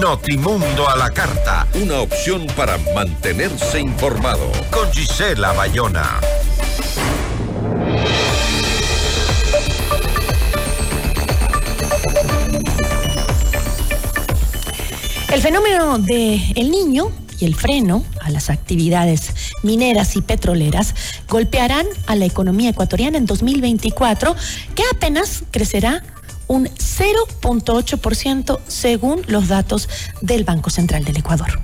Notimundo a la carta. Una opción para mantenerse informado. Con Gisela Bayona. El fenómeno de El Niño y el freno a las actividades mineras y petroleras golpearán a la economía ecuatoriana en 2024, que apenas crecerá un 0.8% según los datos del Banco Central del Ecuador.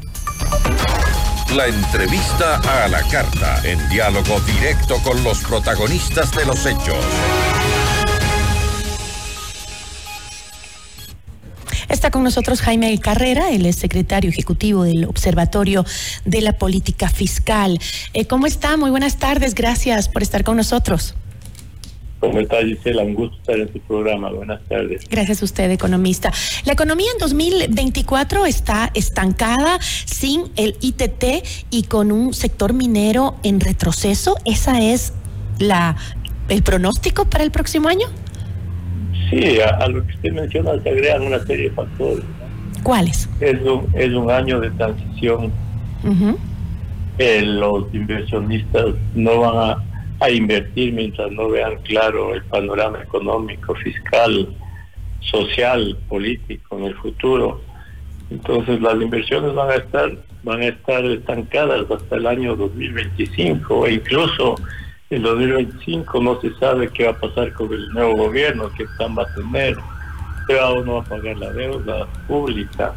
La entrevista a la carta, en diálogo directo con los protagonistas de los hechos. Está con nosotros Jaime Carrera, el secretario ejecutivo del Observatorio de la Política Fiscal. Eh, ¿Cómo está? Muy buenas tardes, gracias por estar con nosotros. ¿Cómo está Gisela? Un gusto estar en su programa. Buenas tardes. Gracias a usted, economista. La economía en 2024 está estancada sin el ITT y con un sector minero en retroceso. ¿Esa es la el pronóstico para el próximo año? Sí, a, lo que usted menciona se agregan una serie de factores. ¿Cuáles? Es un, es un año de transición. Eh, los inversionistas no van a, a, invertir mientras no vean claro el panorama económico, fiscal, social, político en el futuro. Entonces las inversiones van a estar van a estar estancadas hasta el año 2025 e incluso en 2025 no se sabe qué va a pasar con el nuevo gobierno, qué plan va a tener, qué va o no va a pagar la deuda pública,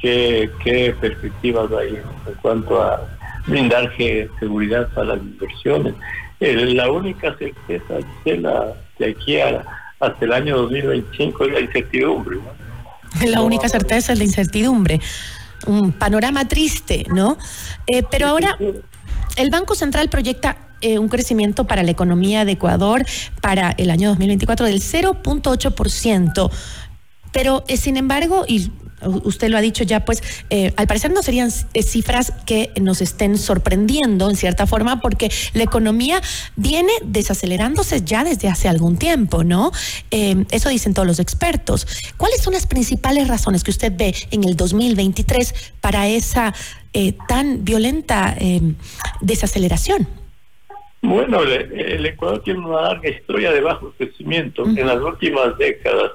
qué, qué perspectivas hay en cuanto a brindar seguridad para las inversiones. La única certeza de, la, de aquí hasta el año 2025 es la incertidumbre. La única certeza es la incertidumbre. Un panorama triste, ¿no? Eh, pero ahora el Banco Central proyecta eh, un crecimiento para la economía de Ecuador para el año 2024 del 0.8%. Pero, eh, sin embargo, y usted lo ha dicho ya, pues eh, al parecer no serían cifras que nos estén sorprendiendo en cierta forma, porque la economía viene desacelerándose ya desde hace algún tiempo, ¿no? eso dicen todos los expertos. ¿Cuáles son las principales razones que usted ve en el 2023 para esa tan violenta desaceleración? Bueno, el, Ecuador tiene una larga historia de bajo crecimiento en las últimas décadas,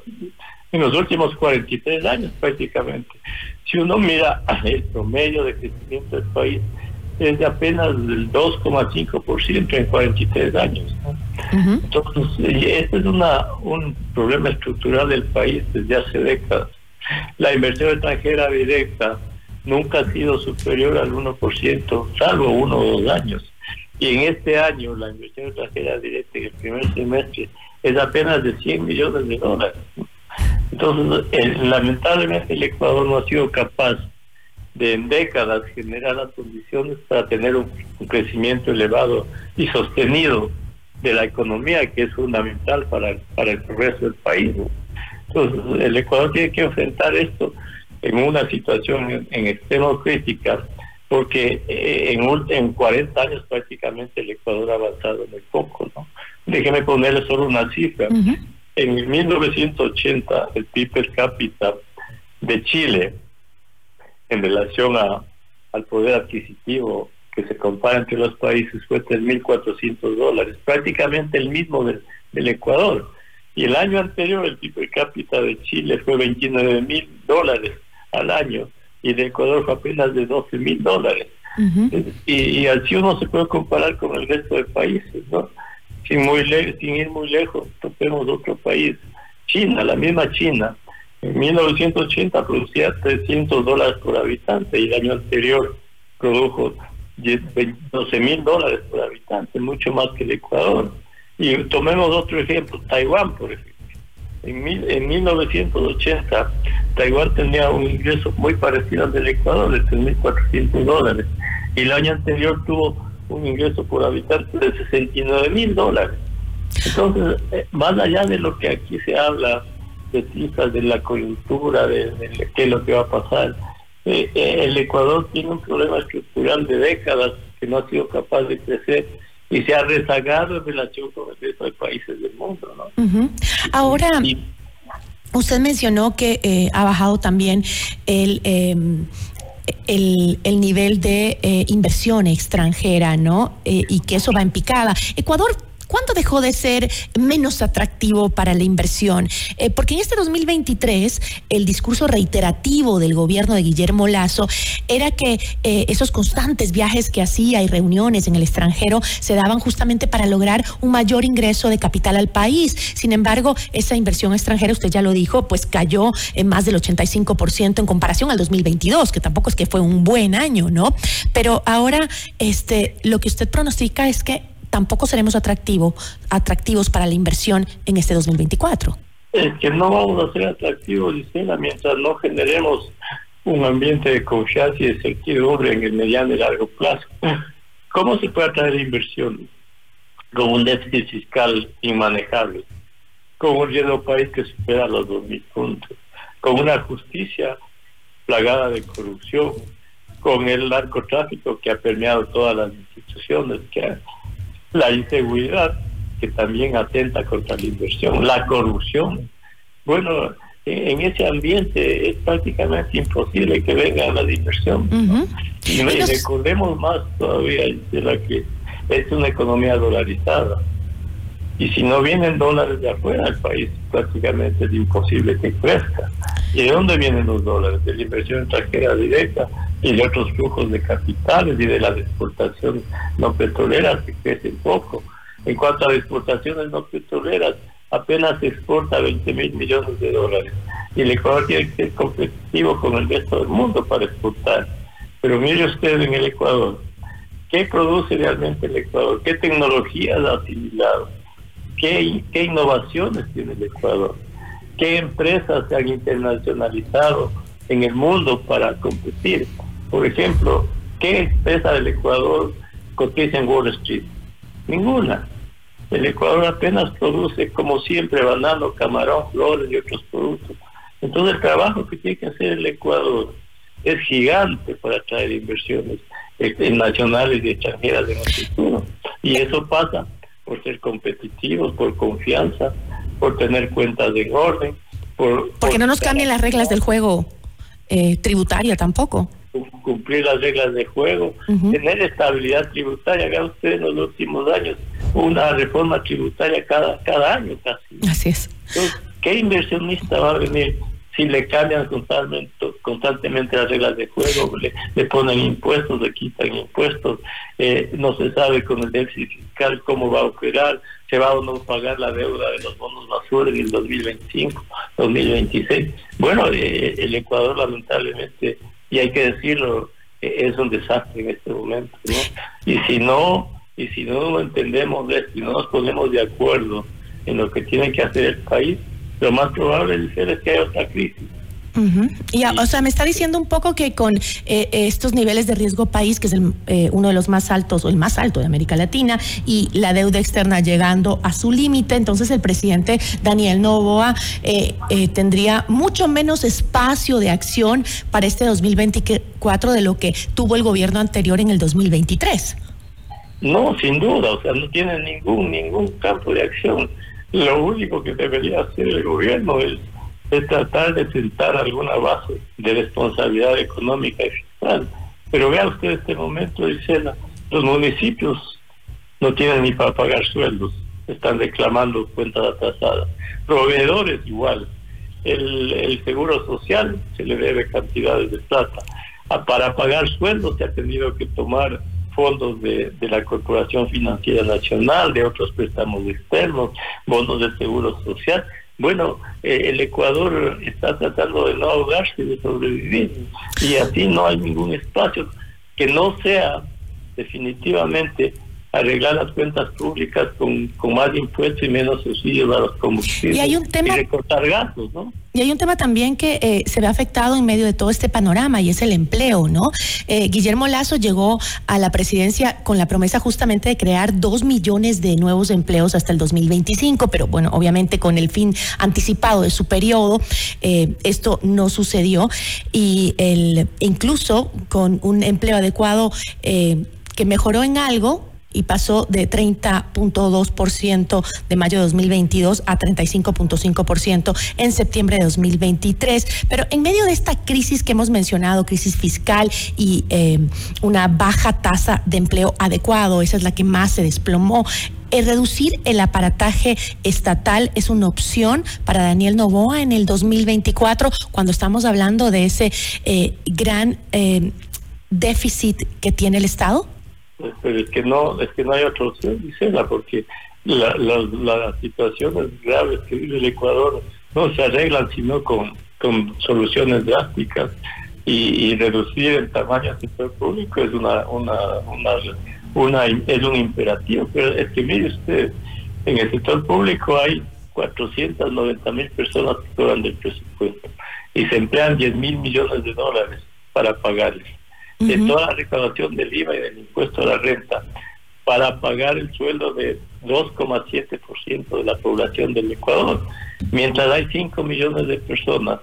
en los últimos 43 años prácticamente. Si uno mira el promedio de crecimiento del país, es de apenas del 2,5% en 43 años. Entonces, este es una, un problema estructural del país desde hace décadas. La inversión extranjera directa nunca ha sido superior al 1%, salvo uno o dos años. Y en este año la inversión extranjera directa en el primer semestre es apenas de 100 millones de dólares. Entonces, lamentablemente el Ecuador no ha sido capaz de en décadas generar las condiciones para tener un, crecimiento elevado y sostenido de la economía que es fundamental para, para el progreso del país. Entonces, el Ecuador tiene que enfrentar esto en una situación en, extremo crítica porque eh, en, en 40 años prácticamente el Ecuador ha avanzado muy poco, ¿no? Déjeme ponerle solo una cifra. En 1980 el PIB per cápita de Chile en relación a, al poder adquisitivo que se compara entre los países fue 3.400 dólares, prácticamente el mismo del, del Ecuador. Y el año anterior el PIB per cápita de Chile fue 29.000 dólares al año y de Ecuador fue apenas de 12 mil dólares. y, así uno se puede comparar con el resto de países, ¿no? Sin, muy sin ir muy lejos, tenemos otro país, China, la misma China. En 1980 producía 300 dólares por habitante y el año anterior produjo 12 mil dólares por habitante, mucho más que el Ecuador. Y tomemos otro ejemplo, Taiwán, por ejemplo. En, en 1980 Taiwán tenía un ingreso muy parecido al del Ecuador, de 3.400 dólares. Y el año anterior tuvo un ingreso por habitante de 69 mil dólares. Entonces, eh, más allá de lo que aquí se habla, de cifras de la coyuntura, de, qué es lo que va a pasar, eh, eh, el Ecuador tiene un problema estructural de décadas que no ha sido capaz de crecer y se ha rezagado en relación con el resto de países del mundo. ¿no? Ahora, Usted mencionó que eh, ha bajado también el... El, el, nivel de eh, inversión extranjera, ¿no? Eh, y que eso va en picada. Ecuador ¿Cuándo dejó de ser menos atractivo para la inversión? Eh, porque en este 2023 el discurso reiterativo del gobierno de Guillermo Lazo era que eh, esos constantes viajes que hacía y reuniones en el extranjero se daban justamente para lograr un mayor ingreso de capital al país. Sin embargo, esa inversión extranjera, usted ya lo dijo, pues cayó en más del 85% en comparación al 2022, que tampoco es que fue un buen año, ¿no? Pero ahora este, lo que usted pronostica es que tampoco seremos atractivo, atractivos para la inversión en este 2024. Es que no vamos a ser atractivos, Gisela, mientras no generemos un ambiente de confianza y de certidumbre en el mediano y largo plazo. ¿Cómo se puede atraer inversión con un déficit fiscal inmanejable, con un riesgo país que supera los 2.000 puntos, con una justicia plagada de corrupción, con el narcotráfico que ha permeado todas las instituciones, que la inseguridad, que también atenta contra la inversión, la corrupción. Bueno, en ese ambiente es prácticamente imposible que venga la inversión. Y, recordemos más todavía de la que es una economía dolarizada. Y si no vienen dólares de afuera, el país prácticamente es imposible que crezca. ¿Y de dónde vienen los dólares? De la inversión extranjera directa y de otros flujos de capitales y de las exportaciones no petroleras que crecen poco. En cuanto a exportaciones no petroleras, apenas exporta 20 mil millones de dólares. Y el Ecuador tiene que ser competitivo con el resto del mundo para exportar. Pero mire usted en el Ecuador, ¿qué produce realmente el Ecuador? ¿Qué tecnologías ha asimilado? ¿Qué, qué innovaciones tiene el Ecuador? ¿Qué empresas se han internacionalizado en el mundo para competir? Por ejemplo, ¿qué empresa del Ecuador cotiza en Wall Street? Ninguna. El Ecuador apenas produce, como siempre, banano, camarón, flores y otros productos. Entonces el trabajo que tiene que hacer el Ecuador es gigante para atraer inversiones eh, nacionales y extranjeras en el futuro. Y eso pasa por ser competitivos, por confianza, por tener cuentas en orden. Por, Porque no nos cambien las reglas del juego eh, tributaria tampoco cumplir las reglas de juego, tener estabilidad tributaria. Vean ustedes en los últimos años una reforma tributaria cada, cada año casi. Así es. ¿Qué inversionista va a venir si le cambian constantemente, constantemente las reglas de juego, le, ponen impuestos, le quitan impuestos, eh, no se sabe con el déficit fiscal cómo va a operar, se va o no pagar la deuda de los bonos basura en el 2025, 2026. Bueno, eh, el Ecuador lamentablemente y hay que decirlo, e-, es un desastre en este momento, ¿no? Y si no, y si no entendemos esto y no nos ponemos de acuerdo en lo que tiene que hacer el país, lo más probable es que haya otra crisis. Y, o sea, me está diciendo un poco que con eh, estos niveles de riesgo país, que es el, eh, uno de los más altos o el más alto de América Latina, y la deuda externa llegando a su límite, entonces el presidente Daniel Novoa eh, tendría mucho menos espacio de acción para este 2024 de lo que tuvo el gobierno anterior en el 2023. No, sin duda, o sea, no tiene ningún ningún campo de acción. Lo único que debería hacer el gobierno es es tratar de sentar alguna base de responsabilidad económica y fiscal. Pero vea usted este momento, dice los municipios no tienen ni para pagar sueldos, están reclamando cuentas atrasadas. Proveedores igual. El, el seguro social se le debe cantidades de plata. Ah, para pagar sueldos se ha tenido que tomar fondos de, de, la Corporación Financiera Nacional, de otros préstamos externos, bonos de seguro social. Bueno, eh, el Ecuador está tratando de no ahogarse, de sobrevivir, y así no hay ningún espacio que no sea definitivamente arreglar las cuentas públicas con, con más impuestos y menos subsidios a los combustibles y, hay un tema, recortar gastos, ¿no? Y hay un tema también que eh, se ve afectado en medio de todo este panorama y es el empleo, ¿no? Eh, Guillermo Lazo llegó a la presidencia con la promesa justamente de crear dos millones de nuevos empleos hasta el 2025, pero bueno, obviamente con el fin anticipado de su periodo, eh, esto no sucedió y el, incluso con un empleo adecuado que mejoró en algo, y pasó de 30.2% de mayo de 2022 a 35.5% en septiembre de 2023. Pero en medio de esta crisis que hemos mencionado, crisis fiscal y eh, una baja tasa de empleo adecuado, esa es la que más se desplomó, eh, reducir el aparataje estatal es una opción para Daniel Novoa en el 2024 cuando estamos hablando de ese eh, gran eh, déficit que tiene el Estado? Pero es que no, es que no hay otra opción, Gisela, porque la, las situaciones graves que vive el Ecuador no se arreglan sino con, con soluciones drásticas y, reducir el tamaño del sector público es una, una, una una, es un imperativo, pero es que mire usted, en el sector público hay 490 mil personas que cobran del presupuesto y se emplean 10 mil millones de dólares para pagarles. De toda la recaudación del IVA y del impuesto a la renta, para pagar el sueldo de 2,7% de la población del Ecuador, mientras hay 5 millones de personas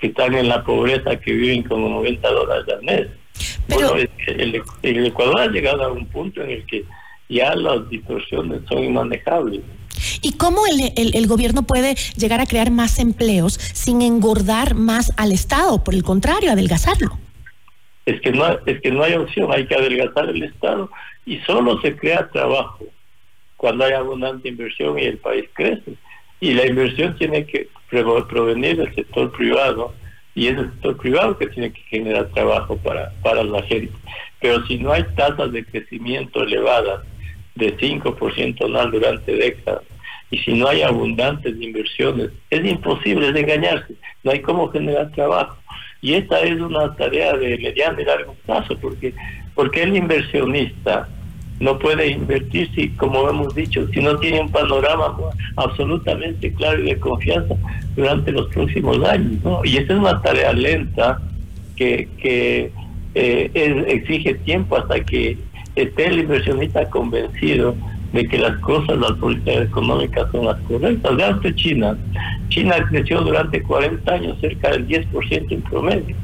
que están en la pobreza, que viven con 90 dólares al mes. Pero... el, Ecuador ha llegado a un punto en el que ya las distorsiones son inmanejables. ¿Y cómo el, el, gobierno puede llegar a crear más empleos sin engordar más al Estado? Por el contrario, adelgazarlo. Es que no, es que no hay opción, hay que adelgazar el Estado y solo se crea trabajo cuando hay abundante inversión y el país crece. Y la inversión tiene que provenir del sector privado y es el sector privado que tiene que generar trabajo para, para la gente. Pero si no hay tasas de crecimiento elevadas de 5% anual durante décadas, y si no hay abundantes inversiones, es imposible de engañarse, no hay cómo generar trabajo. Y esta es una tarea de mediano y largo plazo, porque, porque el inversionista no puede invertir si, como hemos dicho, si no tiene un panorama absolutamente claro y de confianza durante los próximos años. ¿no? Y esa es una tarea lenta que, que eh, exige tiempo hasta que esté el inversionista convencido de que las cosas, las políticas económicas son las correctas. Vean usted China. China creció durante 40 años cerca del 10% en promedio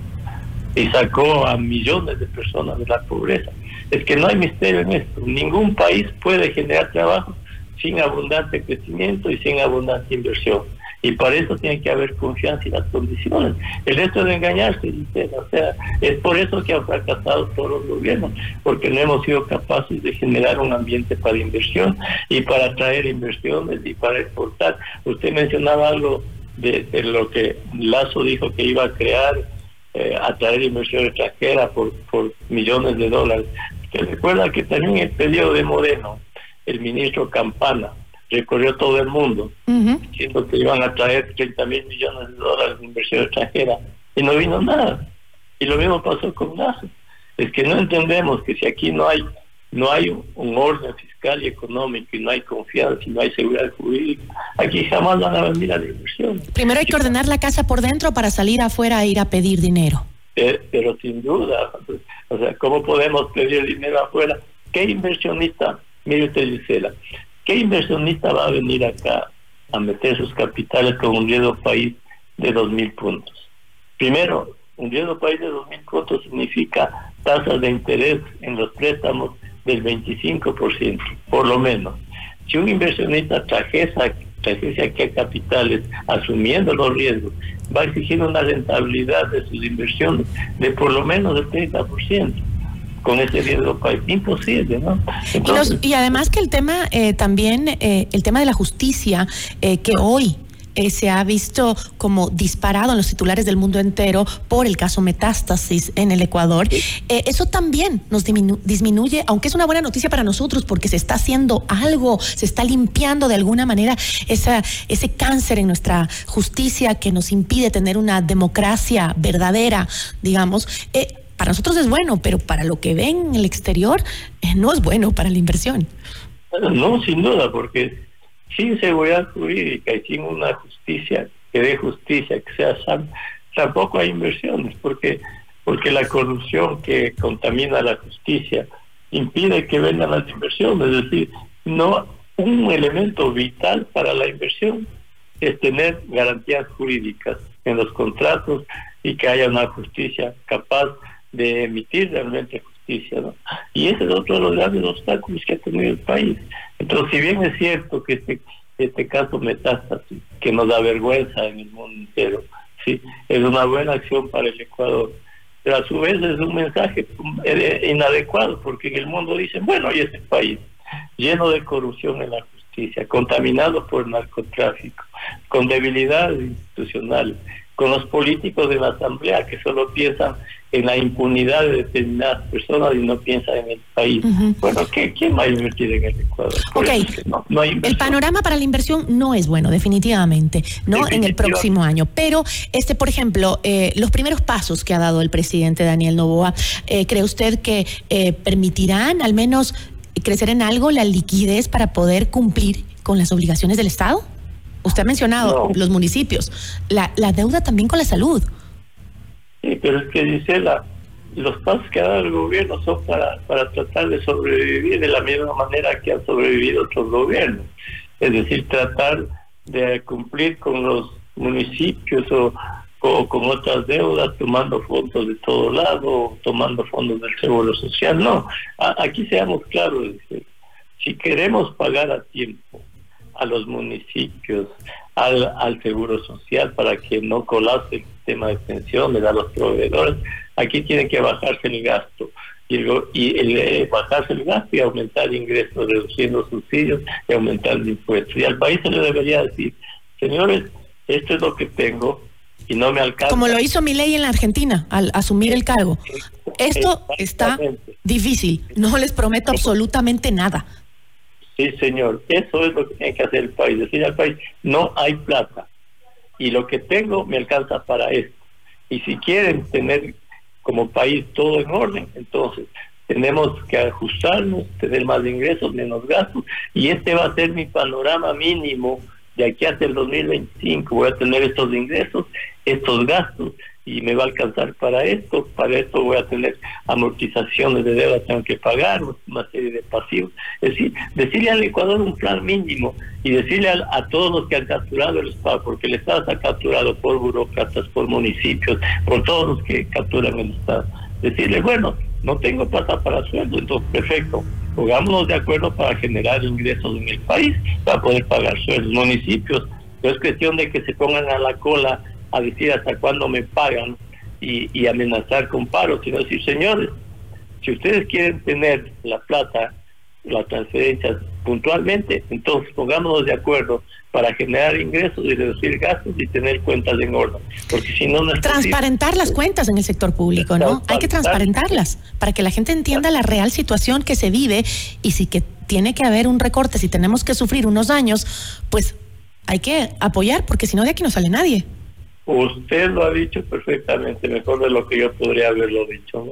y sacó a millones de personas de la pobreza. Es que no hay misterio en esto. Ningún país puede generar trabajo sin abundante crecimiento y sin abundante inversión. Y para eso tiene que haber confianza y las condiciones. El resto de engañarse, o sea, es por eso que han fracasado todos los gobiernos, porque no hemos sido capaces de generar un ambiente para inversión y para atraer inversiones y para exportar. Usted mencionaba algo de, lo que Lazo dijo que iba a crear eh, atraer inversión extranjera por, por millones de dólares. Se recuerda que también en el periodo de Moreno, el ministro Campana recorrió todo el mundo diciendo que iban a traer 30 mil millones de dólares de inversión extranjera y no vino nada. Y lo mismo pasó con NASA. Es que no entendemos que si aquí no hay no hay un orden fiscal y económico y no hay confianza y no hay seguridad jurídica, aquí jamás van a venir a la inversión. Primero hay que ordenar la casa por dentro para salir afuera e ir a pedir dinero. Eh, pero, sin duda, o sea, ¿cómo podemos pedir dinero afuera? ¿Qué inversionista, mire usted Gisela, qué inversionista va a venir acá a meter sus capitales con un riesgo país de dos mil puntos? Primero, un riesgo país de dos mil puntos significa tasas de interés en los préstamos del 25%, por lo menos. Si un inversionista trajese, trajese aquí a capitales asumiendo los riesgos, va a exigir una rentabilidad de sus inversiones de por lo menos del 30% con ese riesgo país. Imposible, ¿no? y, además que el tema eh, también, eh, el tema de la justicia, eh, que hoy eh, se ha visto como disparado en los titulares del mundo entero por el caso Metástasis en el Ecuador. Eh, eso también nos disminuye, aunque es una buena noticia para nosotros porque se está haciendo algo, se está limpiando de alguna manera esa, ese cáncer en nuestra justicia que nos impide tener una democracia verdadera, digamos. Eh, para nosotros es bueno, pero para lo que ven en el exterior no es bueno para la inversión. No, sin duda, porque sin seguridad jurídica y sin una justicia que dé justicia, que sea sana, tampoco hay inversiones, porque, porque la corrupción que contamina la justicia impide que vengan las inversiones, es decir, no un elemento vital para la inversión es tener garantías jurídicas en los contratos y que haya una justicia capaz de emitir realmente justicia ¿no? Y ese es otro de los grandes obstáculos que ha tenido el país. Entonces, si bien es cierto que este, este caso metástasis, que nos da vergüenza en el mundo entero, sí, es una buena acción para el Ecuador, pero a su vez es un mensaje eh, inadecuado, porque en el mundo dicen, bueno, y ese país lleno de corrupción en la justicia, contaminado por el narcotráfico, con debilidades institucionales, con los políticos de la Asamblea que solo piensan en la impunidad de determinadas personas y no piensan en el país. Bueno, ¿quién va a invertir en el Ecuador? el panorama para la inversión no es bueno, definitivamente, no en el próximo año. Pero, este, por ejemplo, eh, los primeros pasos que ha dado el presidente Daniel Novoa, eh, ¿cree usted que eh, permitirán al menos crecer en algo la liquidez para poder cumplir con las obligaciones del Estado? Usted ha mencionado los municipios, la, la deuda también con la salud. Sí, pero es que dice la, los pasos que ha dado el gobierno son para, para tratar de sobrevivir de la misma manera que han sobrevivido otros gobiernos. Es decir, tratar de cumplir con los municipios o, con otras deudas, tomando fondos de todo lado, tomando fondos del Seguro Social. No, aquí seamos claros, si queremos pagar a tiempo a los municipios, al, al Seguro Social para que no colapse el sistema de pensiones, a los proveedores. Aquí tiene que bajarse el gasto y, y el, eh, bajarse el gasto y aumentar ingresos, reduciendo subsidios y aumentar el impuestos. Y al país se le debería decir, señores, esto es lo que tengo y no me alcanza. Como lo hizo mi ley en la Argentina al asumir el cargo. Esto está difícil, no les prometo absolutamente nada. Sí, señor, eso es lo que tiene que hacer el país, decir al país, no hay plata y lo que tengo me alcanza para esto. Y si quieren tener como país todo en orden, entonces tenemos que ajustarnos, tener más ingresos, menos gastos, y este va a ser mi panorama mínimo de aquí hasta el 2025. Voy a tener estos ingresos, estos gastos, y me va a alcanzar para esto, para esto voy a tener amortizaciones de deuda, tengo que pagar una serie de pasivos. Es decir, decirle al Ecuador un plan mínimo y decirle a, todos los que han capturado el Estado, porque el Estado está capturado por burócratas, por municipios, por todos los que capturan el Estado. Decirle, bueno, no tengo plata para sueldo, entonces perfecto, pongámonos de acuerdo para generar ingresos en el país, para poder pagar sueldos. Municipios, no es cuestión de que se pongan a la cola a decir hasta cuándo me pagan y, amenazar con paro, sino decir, señores, si ustedes quieren tener la plata, las transferencias puntualmente, entonces pongámonos de acuerdo para generar ingresos y reducir gastos y tener cuentas en orden. Porque si no, no Transparentar las cuentas en el sector público, ¿no? Hay que transparentarlas para que la gente entienda la real situación que se vive y si que tiene que haber un recorte, si tenemos que sufrir unos años, pues hay que apoyar porque si no de aquí no sale nadie. Usted lo ha dicho perfectamente, mejor de lo que yo podría haberlo dicho.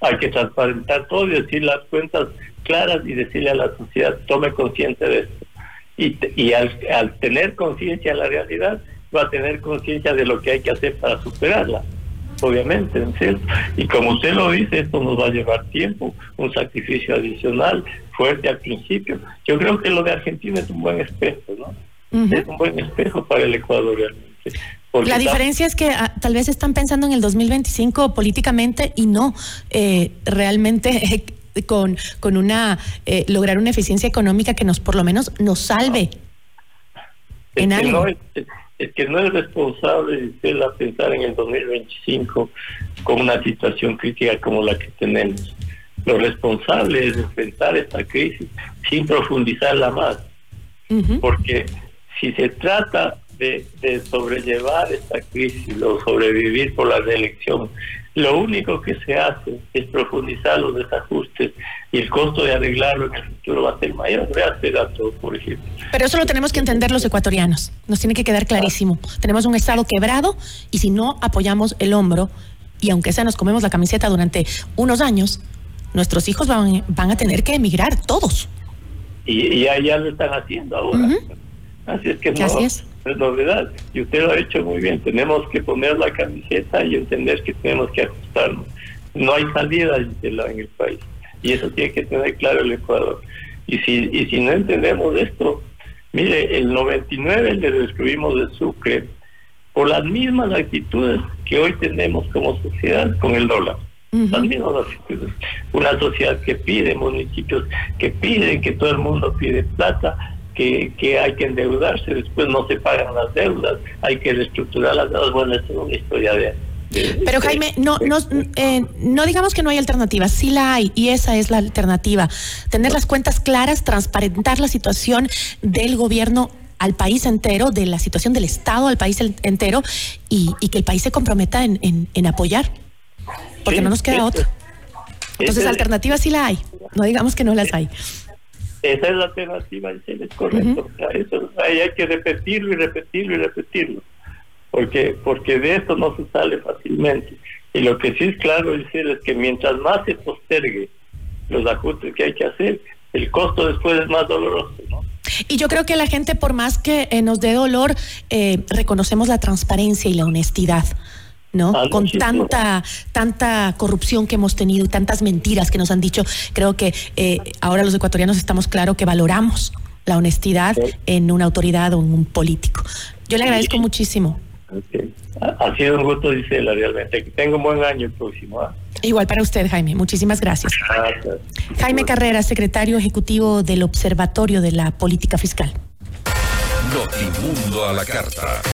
Hay que transparentar todo y decir las cuentas claras y decirle a la sociedad, tome conciencia de esto. Y, y al, tener conciencia de la realidad, va a tener conciencia de lo que hay que hacer para superarla. Obviamente, ¿cierto? Y como usted lo dice, esto nos va a llevar tiempo, un sacrificio adicional, fuerte al principio. Yo creo que lo de Argentina es un buen espejo, ¿no? Es un buen espejo para el Ecuador realmente. La diferencia es que ah, tal vez están pensando en el 2025 políticamente y no eh, realmente con, con una eh, lograr una eficiencia económica que nos por lo menos nos salve en algo. es, que no es responsable usted a pensar en el 2025 con una situación crítica como la que tenemos. Lo responsable es enfrentar esta crisis sin profundizarla más. Porque si se trata de, sobrellevar esta crisis o sobrevivir por la reelección, lo único que se hace es profundizar los desajustes y el costo de arreglarlo en el futuro va a ser mayor. Este dato, por ejemplo. Pero eso lo tenemos que entender los ecuatorianos. Nos tiene que quedar clarísimo. Tenemos un Estado quebrado y si no apoyamos el hombro, y aunque sea nos comemos la camiseta durante unos años, nuestros hijos van, van a tener que emigrar todos. Y, ya, ya lo están haciendo ahora. Así es que no, es. Novedad. Y usted lo ha hecho muy bien. Tenemos que poner la camiseta y entender que tenemos que ajustarnos. No hay salida en el país. Y eso tiene que tener claro el Ecuador. Y si, y si no entendemos esto, mire, el 99 le destruimos de Sucre por las mismas actitudes que hoy tenemos como sociedad con el dólar. Una sociedad que pide, municipios que piden, que todo el mundo pide plata, que, que hay que endeudarse, después no se pagan las deudas, hay que reestructurar las deudas. Bueno, es una historia de, pero Jaime, no, no, eh, no digamos que no hay alternativa, sí la hay y esa es la alternativa. Tener las cuentas claras, transparentar la situación del gobierno al país entero, de la situación del Estado al país entero y, que el país se comprometa en, en, apoyar, porque no nos queda otra. Entonces, alternativa sí la hay, no digamos que no las hay. Esa es la alternativa, es correcto. eso, hay que repetirlo y repetirlo y repetirlo porque, porque de esto no se sale fácilmente. Y lo que sí es claro decir es que mientras más se postergue los ajustes que hay que hacer, el costo después es más doloroso, ¿no? Y yo creo que la gente, por más que eh, nos dé dolor, eh, reconocemos la transparencia y la honestidad. ¿No? Ah, Con tanta, tanta corrupción que hemos tenido y tantas mentiras que nos han dicho, creo que eh, ahora los ecuatorianos estamos claros que valoramos la honestidad en una autoridad o en un político. Yo le agradezco muchísimo. Ha sido un gusto, Gisela, realmente. Que tenga un buen año el próximo. ¿ah? Igual para usted, Jaime. Muchísimas gracias. Jaime Carrera, secretario ejecutivo del Observatorio de la Política Fiscal. Notimundo a la carta.